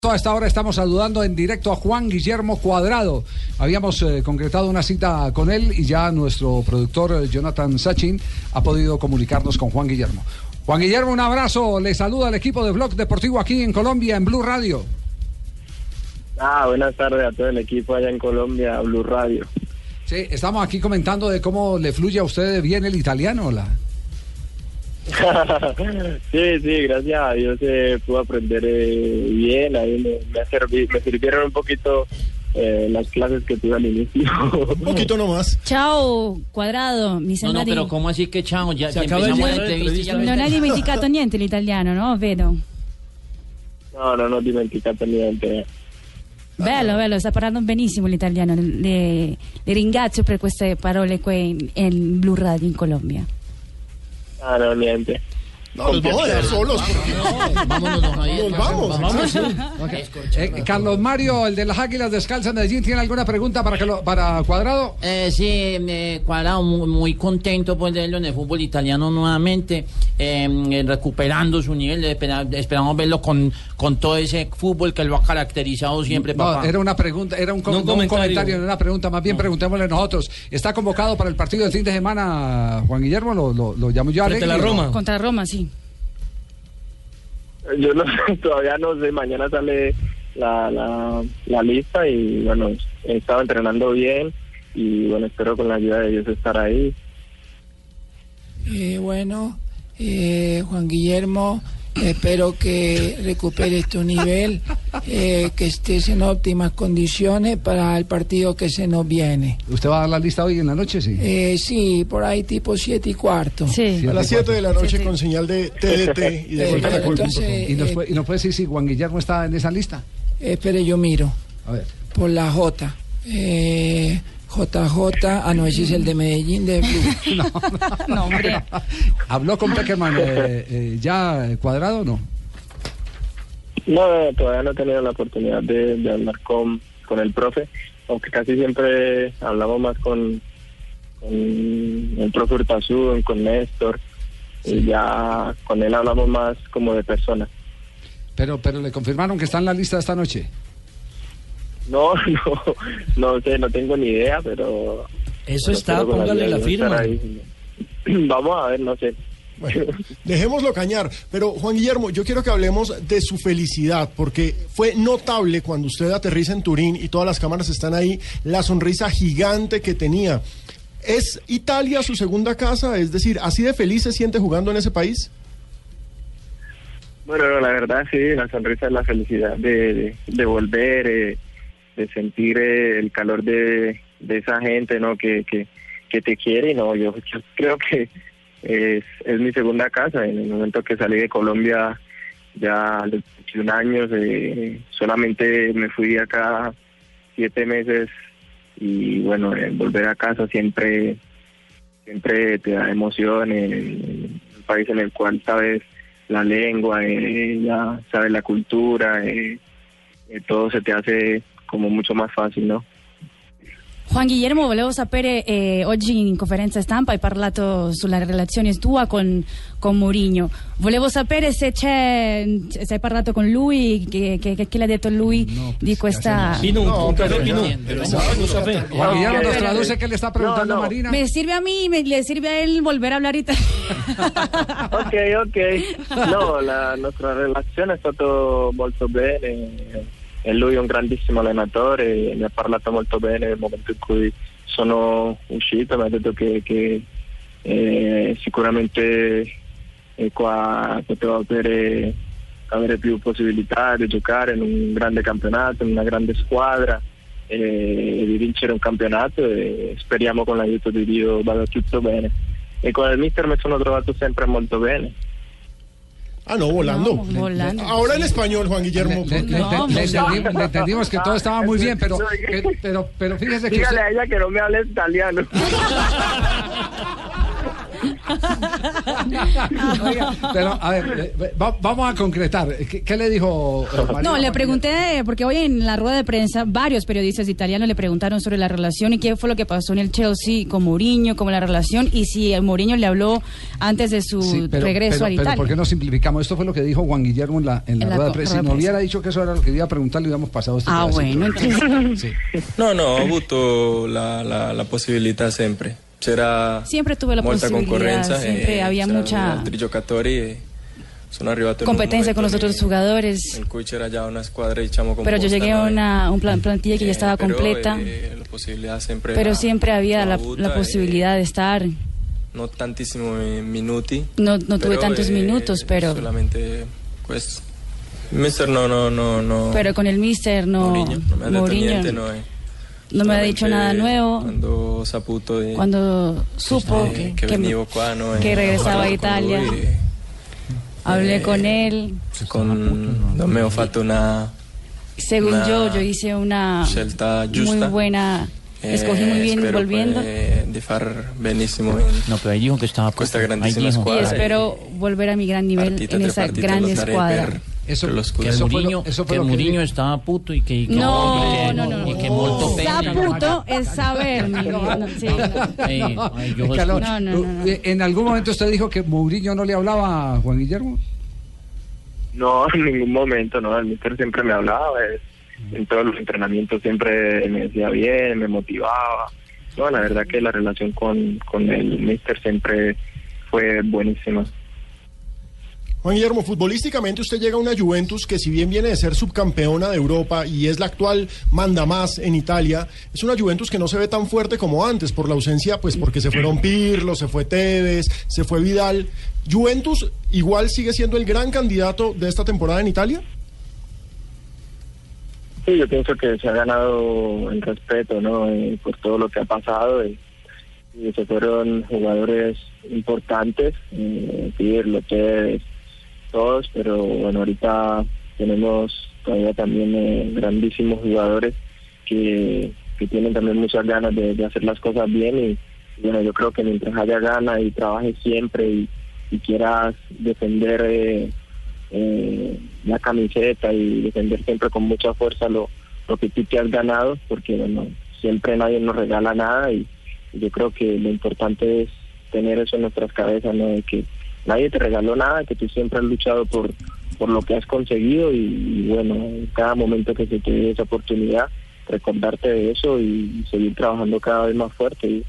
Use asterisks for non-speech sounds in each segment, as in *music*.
A esta hora estamos saludando en directo a Juan Guillermo Cuadrado. Habíamos eh, concretado una cita con él y ya nuestro productor eh, Jonathan Sachin ha podido comunicarnos con Juan Guillermo. Juan Guillermo, un abrazo. Le saluda al equipo de Blog Deportivo aquí en Colombia, en Blue Radio. Ah, buenas tardes a todo el equipo allá en Colombia, Blue Radio. Sí, estamos aquí comentando de cómo le fluye a usted bien el italiano. La... *laughs* sí, sí, gracias a Dios se pudo aprender eh, bien. Ahí me, me, ha servi- me sirvieron un poquito eh, las clases que tuve al inicio. *laughs* Un poquito nomás. Ciao, Quadrado, mi No, no, che ciao, già Si che acaba empezamos di la entrevista ya Non hai dimenticato niente l'italiano, no? *laughs* Vedo. no, no, no ho dimenticato niente. Bello, bello, sta parlando benissimo l'italiano. Le, le ringrazio per queste parole qui in, in Blue Radio in Colombia. Ah, no, niente. No, nos vamos a dejar solos. porque- Vámonos, don Javier. Nos vamos. Vamos. Eh, Carlos Mario, el de las Águilas Descalzas de Medellín, ¿tiene alguna pregunta para, que lo- para Cuadrado? Eh, sí, eh, Cuadrado, muy, muy contento pues, de verlo en el fútbol italiano nuevamente, eh, recuperando su nivel. espera- esperamos verlo con, con todo ese fútbol que lo ha caracterizado siempre, No, papá. era una pregunta, era un, com- No un comentario. comentario, no una pregunta, más bien preguntémosle nosotros. ¿Está convocado para el partido del fin de semana, Juan Guillermo? ¿Lo, lo, lo llamo yo a la? Roma. Contra Roma, sì. Yo no, *laughs* todavía no sé, mañana sale la, la, la lista y bueno, he estado entrenando bien y bueno, espero con la ayuda de Dios estar ahí. Eh, bueno, eh, Juan Guillermo, espero que recuperes tu nivel, eh, que estés en óptimas condiciones para el partido que se nos viene. ¿Usted va a dar la lista hoy en la noche? Sí. Eh, sí, por ahí tipo siete y cuarto. Sì. A las 7 de la noche con señal de TDT y de Eh, vuelta a la culpa. entonces, ¿Y nos, puede, y nos puede decir si Juan Guillermo está en esa lista? espere, yo miro A ver. por la J. Eh, JJ, ah, no, ese es el de Medellín de Blue. *laughs* *laughs* No, hombre. ¿Habló con Peckerman eh, eh, ya eh, Cuadrado o no? No, no, todavía no he tenido la oportunidad de, de hablar con, con el profe, aunque casi siempre hablamos más con, con el profe Urtasun, con Néstor, y ya con él hablamos más como de persona. Pero, pero le confirmaron que está en la lista esta noche. No, *laughs* no, no sé, no tengo ni idea, pero... Eso pero está, póngale la Dios firma. *clears throat* Vamos a ver, no sé. Bueno, dejémoslo cañar. Pero Juan Guillermo, yo quiero que hablemos de su felicidad, porque fue notable cuando usted aterriza en Turín y todas las cámaras están ahí, la sonrisa gigante que tenía. ¿Es Italia su segunda casa? Es decir, ¿así de feliz se siente jugando en ese país? Bueno, no, la verdad sí, la sonrisa es la felicidad de, de, de volver, eh, de sentir eh, el calor de, esa gente, ¿no? Que, que, te quiere no, yo, creo que es, mi segunda casa. En el momento que salí de Colombia, ya a los 21 años, eh, solamente me fui acá siete meses y bueno, eh, volver a casa siempre siempre te da emoción en el país en el cual sabes la lengua, eh, ya sabes la cultura, todo se te hace como mucho más fácil, ¿no? Juan Guillermo, volevo sapere, eh, oggi in conferenza stampa hai parlato sulla relazione tua con, con Mourinho. Volevo sapere se c'è, se hai parlato con lui, che, che, che le ha detto lui di questa... No, pero, Juan Guillermo nos traduce que le está preguntando No, no. Marina. Me sirve a mí, me, le sirve a él volver a hablar italiano. *laughs* ok, ok. No, la nostra relazione è stata molto bene. E lui è un grandissimo allenatore, mi ha parlato molto bene nel momento in cui sono uscito, mi ha detto che, che eh, sicuramente eh, qua potevo avere, avere più possibilità di giocare in un grande campionato, in una grande squadra e di vincere un campionato e speriamo con l'aiuto di Dio vada tutto bene. E con il mister mi sono trovato sempre molto bene. Ah, no, volando. No, volando. Ahora en español, Juan Guillermo. Le, le- No, le- le no. entendimos, le entendimos que todo estaba muy bien, pero, que- pero, pero fíjese que Dígale usted- a ella que no me hable italiano. *laughs* Oiga, pero a ver, va- vamos a concretar. ¿Qué, qué le dijo? eh, No, le pregunté, porque hoy en la rueda de prensa varios periodistas italianos le preguntaron sobre la relación y qué fue lo que pasó en el Chelsea con Mourinho, como la relación, y si el Mourinho le habló antes de su Sí, pero, regreso pero- a pero Italia. ¿por qué no simplificamos? Esto fue lo que dijo Juan Guillermo en la, en la En la rueda de prensa. Si no hubiera dicho que eso era lo que iba a preguntar, le hubiéramos pasado este Ah, bueno, entonces- Sí. No, no, ho avuto la, la, la possibilità sempre. C'era Siempre tuve la posibilidad, siempre e había mucha e arrivato in un competencia con los otros jugadores. in cui c'era già una squadra diciamo composta. Pero yo llegué a no? Una un plan- plantilla que ya estaba però, completa, eh, la possibilità sempre pero la- siempre había la, avuta la posibilidad de estar. no tantissimi minuti. No, no tuve però, tantos eh, minutos, pero, solamente. Il mister no, no, no, no. pero con el mister no. Mourinho ha detto Mourinho no, eh. no me ha dicho nada nuevo. Quando ho saputo di- Cuando supo eh, que, che venivo qua, no, e que regresaba a Italia, lui e- hablé con él. con non me ho fatto una Según una yo, yo hice una muy buena. Eh, Escogí muy bien spero volviendo. di far benissimo in No, pero ahí dijo que estaba questa Ahí grandissima dijo. Y espero volver a mi gran nivel partita en esa gran escuadra. per, Eso- per lo Que Eso fue lo- Mourinho, eso fue que lo el que Mourinho estaba puto y que, y que- No, no, no, y no. que pena. Saputo *laughs* es saber, eh, En algún momento usted dijo que Mourinho no le hablaba a Juan Guillermo. No, *laughs* en ningún momento, no. El mister siempre me hablaba. eh, En todos los entrenamientos siempre me decía bien, me motivaba. No, la verdad que la relación con, con el mister siempre fue buenísima. Juan Guillermo, futbolísticamente usted llega a una Juventus que si bien viene de ser subcampeona de Europa y es la actual manda más en Italia, es una Juventus que no se ve tan fuerte como antes por la ausencia, pues porque se fueron Pirlo, se fue Tevez, se fue Vidal. Juventus igual sigue siendo el gran candidato de esta temporada en Italia. Sí, yo pienso que se ha ganado el respeto, ¿no? Eh, por todo lo que ha pasado. eh, y se fueron jugadores importantes, eh, Pirlo, Tevez, todos, pero bueno, ahorita tenemos todavía también eh, grandísimos jugadores que, que tienen también muchas ganas de, hacer las cosas bien y, bueno, yo creo que mientras haya ganas y trabajes siempre y, quieras defender eh, eh, la camiseta y defender siempre con mucha fuerza lo, lo que tú te has ganado, porque bueno, siempre nadie nos regala nada y, y yo creo que lo importante es tener eso en nuestras cabezas, ¿no? De que nadie te regaló nada, que tú siempre has luchado por, por lo que has conseguido y, bueno, en cada momento que se te dé esa oportunidad, recordarte de eso y, seguir trabajando cada vez más fuerte.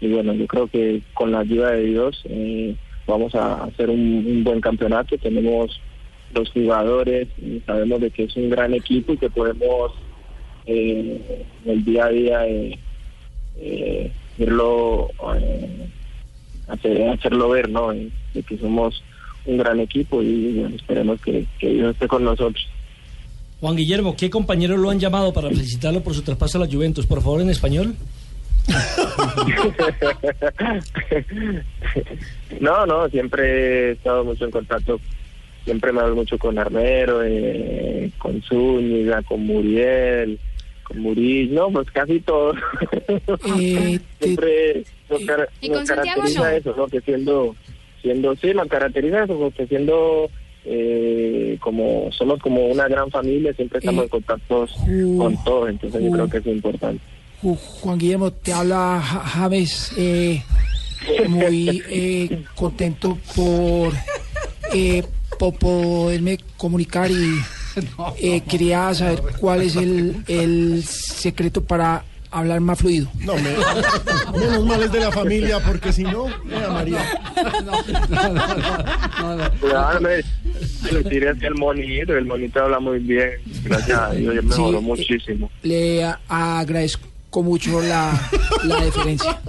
Y, bueno, yo creo que con la ayuda de Dios eh, vamos a hacer un, buen campeonato. Tenemos los jugadores, y sabemos de que es un gran equipo y que podemos eh, el día a día eh, eh, irlo eh, hacer, hacerlo ver, ¿no? Eh, De que somos un gran equipo y bueno, esperemos que, que Dios esté con nosotros. Juan Guillermo, ¿qué compañeros lo han llamado para felicitarlo por su traspaso a la Juventus? Por favor, en español. *laughs* no, no, siempre he estado mucho en contacto, siempre me hablo mucho con Armero, eh, con Zúñiga, con Muriel, con Murillo, no, pues casi todos. *laughs* siempre nos, car- ¿Y nos con Santiago caracteriza no? eso, ¿no? Que siendo, siendo, sí, nos caracteriza eso, porque siendo eh, como somos como una gran familia, siempre estamos en contacto con todos, entonces yo creo que eso es importante. Ju- Juan Guillermo, te habla Ja- James, eh, muy eh, contento por, eh, por poderme comunicar y *laughs* eh, quería saber cuál es el, el secreto para hablar más fluido. No, me- menos mal es de la familia, porque si no, vea María. Me, me tiré hacia el monito, el monito habla muy bien, gracias a Dios, ya mejoró Sí. muchísimo. Le agradezco mucho la, la deferencia.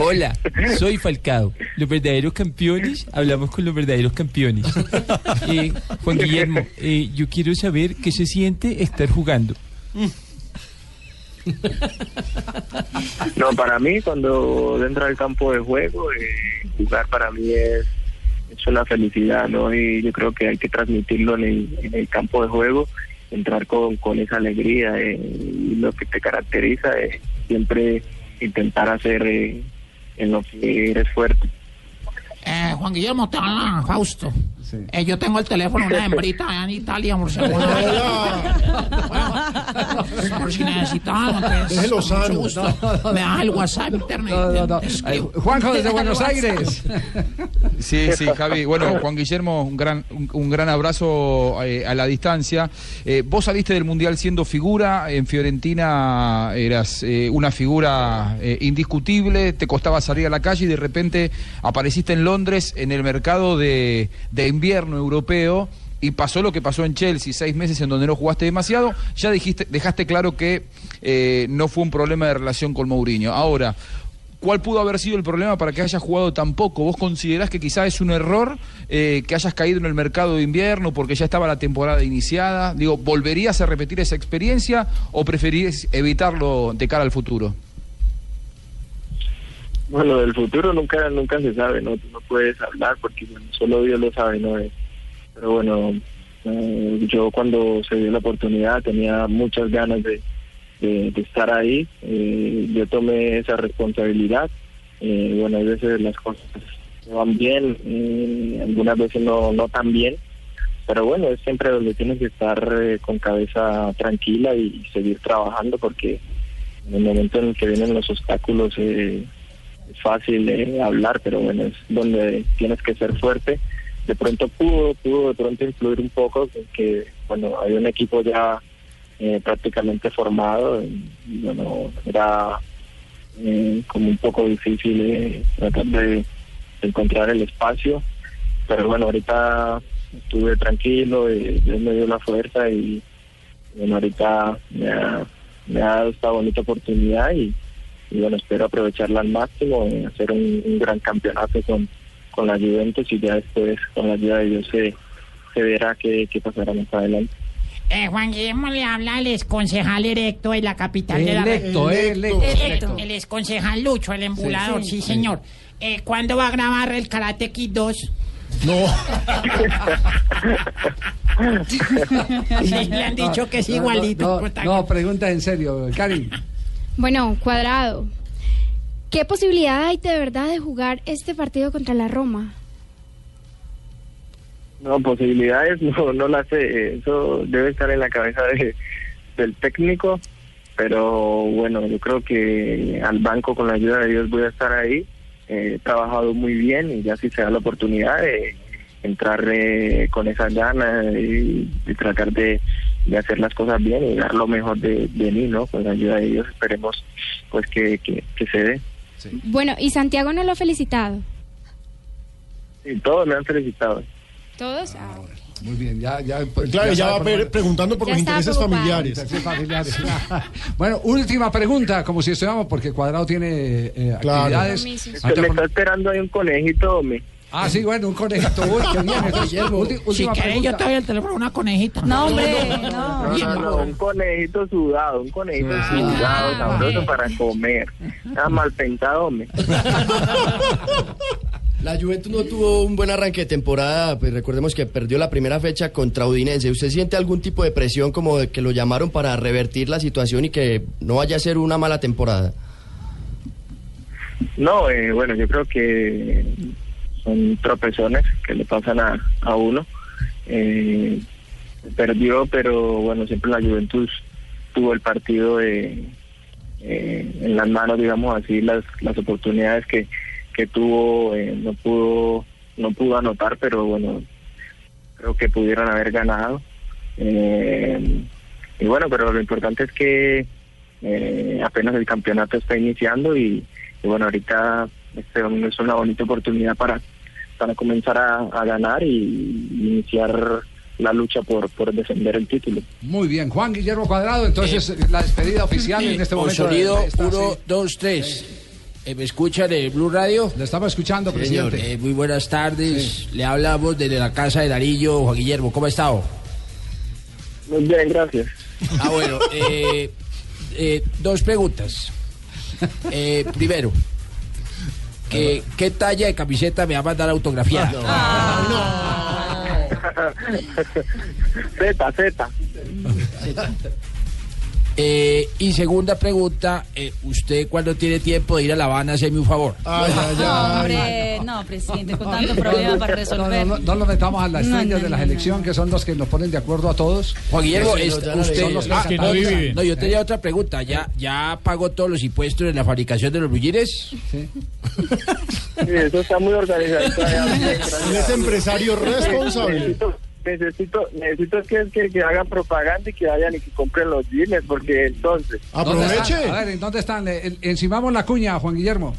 Hola, soy Falcao. Los verdaderos campeones, hablamos con los verdaderos campeones. *laughs* Eh, Juan Guillermo, eh, yo quiero saber qué se siente estar jugando. No, para mí cuando dentro del campo de juego, eh, jugar para mí es, es una felicidad, ¿no? Y yo creo que hay que transmitirlo en el, en el campo de juego, entrar con, con esa alegría eh, y lo que te caracteriza es siempre intentar hacer eh, en lo que eres fuerte. Eh, Juan Guillermo, te habla Fausto. Eh, yo tengo el teléfono de una hembrita allá en Italia, por si *laughs* *laughs* por si Déjelo con mucho gusto. Me das el WhatsApp internet. No, no, no. Escribo. Ay, Juanjo desde Buenos. Aires. Sí, sí, Javi. Bueno, Juan Guillermo, un gran, un, un gran abrazo eh, a la distancia. Eh, vos saliste del Mundial siendo figura, en Fiorentina eras eh, una figura eh, indiscutible, te costaba salir a la calle y de repente apareciste en Londres en el mercado de, de invierno europeo. Y pasó lo que pasó en Chelsea, seis meses en donde no jugaste demasiado, ya dijiste, dejaste claro que eh, no fue un problema de relación con Mourinho. Ahora, ¿Cuál pudo haber sido el problema para que hayas jugado tan poco? ¿Vos considerás que quizás es un error eh, que hayas caído en el mercado de invierno porque ya estaba la temporada iniciada? Digo, ¿volverías a repetir esa experiencia o preferís evitarlo de cara al futuro? Bueno, del futuro nunca nunca se sabe, no, no puedes hablar porque bueno, solo Dios lo sabe, ¿no? Eh, Pero bueno, eh, yo cuando se dio la oportunidad tenía muchas ganas de, estar ahí. Eh, yo tomé esa responsabilidad. Eh, bueno, hay veces las cosas van bien, algunas veces no, no tan bien. Pero bueno, es siempre donde tienes que estar con cabeza tranquila y, seguir trabajando porque en el momento en el que vienen los obstáculos es fácil hablar, pero bueno, es donde tienes que ser fuerte. De pronto pudo, pudo de pronto influir un poco, que bueno, hay un equipo ya eh, prácticamente formado y bueno, era eh, como un poco difícil eh, tratar de, encontrar el espacio, pero bueno, ahorita estuve tranquilo, y Dios me dio la fuerza y bueno, ahorita me ha, me ha dado esta bonita oportunidad y, bueno, espero aprovecharla al máximo, y hacer un, un gran campeonato con, con la Juventus y ya después con la ayuda de Dios se, se verá qué, qué pasará más adelante. Eh, Juan Guillermo le habla al exconcejal erecto de la capital de la Electo, eh, electo, electo. El exconcejal Lucho, el embulador, sí, Sí, sí, señor. Eh, ¿Cuándo va a grabar el Karate Kid 2? No. *laughs* Sí, le han dicho que es igualito. No, no, no, pregunta en serio, Karim. Bueno, cuadrado. ¿Qué posibilidad hay de verdad de jugar este partido contra la Roma? No, posibilidades *laughs* no, no las sé, eso debe estar en la cabeza de, del técnico, pero bueno, yo creo que al banco con la ayuda de Dios voy a estar ahí, Eh, he trabajado muy bien y ya si se da la oportunidad de entrar eh, con esas ganas y, y tratar de, hacer las cosas bien y dar lo mejor de, de mí, ¿no? Con la ayuda de Dios esperemos pues que, que se dé. Bueno, y Santiago no lo ha felicitado. Y todos me han felicitado. ¿Todos? Ah, Muy bien, ya, ya. Claro, ya sabe va por a ver- dónde- preguntando por Ya los intereses preocupado. familiares. Familiares. bueno, última pregunta, como si estuviéramos, porque Cuadrado tiene eh, Claro. actividades. Compromisos. Se me está esperando ahí un conejito, me. Ah, sí, bueno, un conejito. Uy, qué bien. Si última quiere, yo te doy el teléfono a una conejita. No, hombre, no. No, no, no, un conejito sudado, un conejito sudado, sabroso para comer. Nada mal pensado, me. La Juventus no tuvo un buen arranque de temporada, pues recordemos que perdió la primera fecha contra Udinese. ¿Usted siente algún tipo de presión como de que lo llamaron para revertir la situación y que no vaya a ser una mala temporada? No, eh, bueno, yo creo que son tropezones que le pasan a, a uno. Eh, perdió, pero bueno, siempre la Juventus tuvo el partido eh, en las manos, digamos así, las, las oportunidades que, que tuvo, eh, no pudo no pudo anotar, pero bueno, creo que pudieron haber ganado. Eh, y bueno, pero lo importante es que apenas el campeonato está iniciando y, y bueno, ahorita este domingo es una bonita oportunidad para, para comenzar a, a ganar y iniciar la lucha por, por defender el título. Muy bien, Juan Guillermo Cuadrado, entonces la despedida oficial en este momento. sonido de esta- 1, sí. 2, 3. Eh, ¿Me escuchan en Blue Radio? Le estamos escuchando, presidente. Eh, muy buenas tardes. Le hablamos desde la casa de Darillo, Juan Guillermo. ¿Cómo ha estado? Muy bien, gracias. Ah, bueno. eh, eh, dos preguntas. *laughs* Eh, primero, que, ¿qué talla de camiseta me va a mandar autografiada? Z, Z. Eh, y segunda pregunta, eh, ¿usted cuando tiene tiempo de ir a La Habana, hacerme un favor? Hombre, no, presidente, con tanto problema para resolver. No, no, metamos a las estrellas no, de las no, elecciones, que son los que nos ponen de acuerdo a todos. Juan Guillermo, Sí, usted los ah, que no, viven. no, yo tenía otra pregunta. ¿Ya, ya pagó todos los impuestos en la fabricación de los bullires? Sí, eso está muy organizado. *laughs* Él es empresario responsable. Necesito, necesito, que, que, que hagan propaganda y que vayan y que compren los jeans, porque entonces... ¿Dónde están? A ver, ¿en dónde están? En- Encimamos la cuña, Juan Guillermo.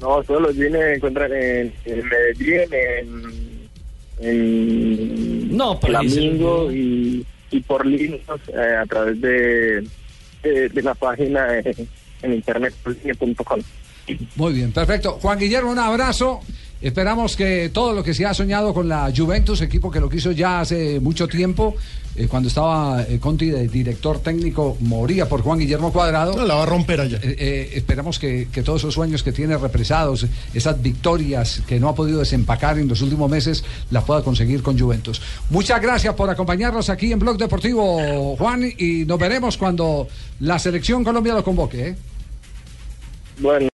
No, solo los jeans se encuentran en, en Medellín, en, en No, Flamingo y, y por líneas eh, a través de, de, de la página eh, en internet, política.com. Muy bien, perfecto. Juan Guillermo, un abrazo. Esperamos que todo lo que se ha soñado con la Juventus, equipo que lo quiso ya hace mucho tiempo, eh, cuando estaba eh, Conti de director técnico, moría por Juan Guillermo Cuadrado. No, la va a romper allá. Eh, eh, esperamos que, que todos esos sueños que tiene represados, esas victorias que no ha podido desempacar en los últimos meses, las pueda conseguir con Juventus. Muchas gracias por acompañarnos aquí en Blog Deportivo, Juan, y nos veremos cuando la selección Colombia lo convoque. ¿eh? Bueno.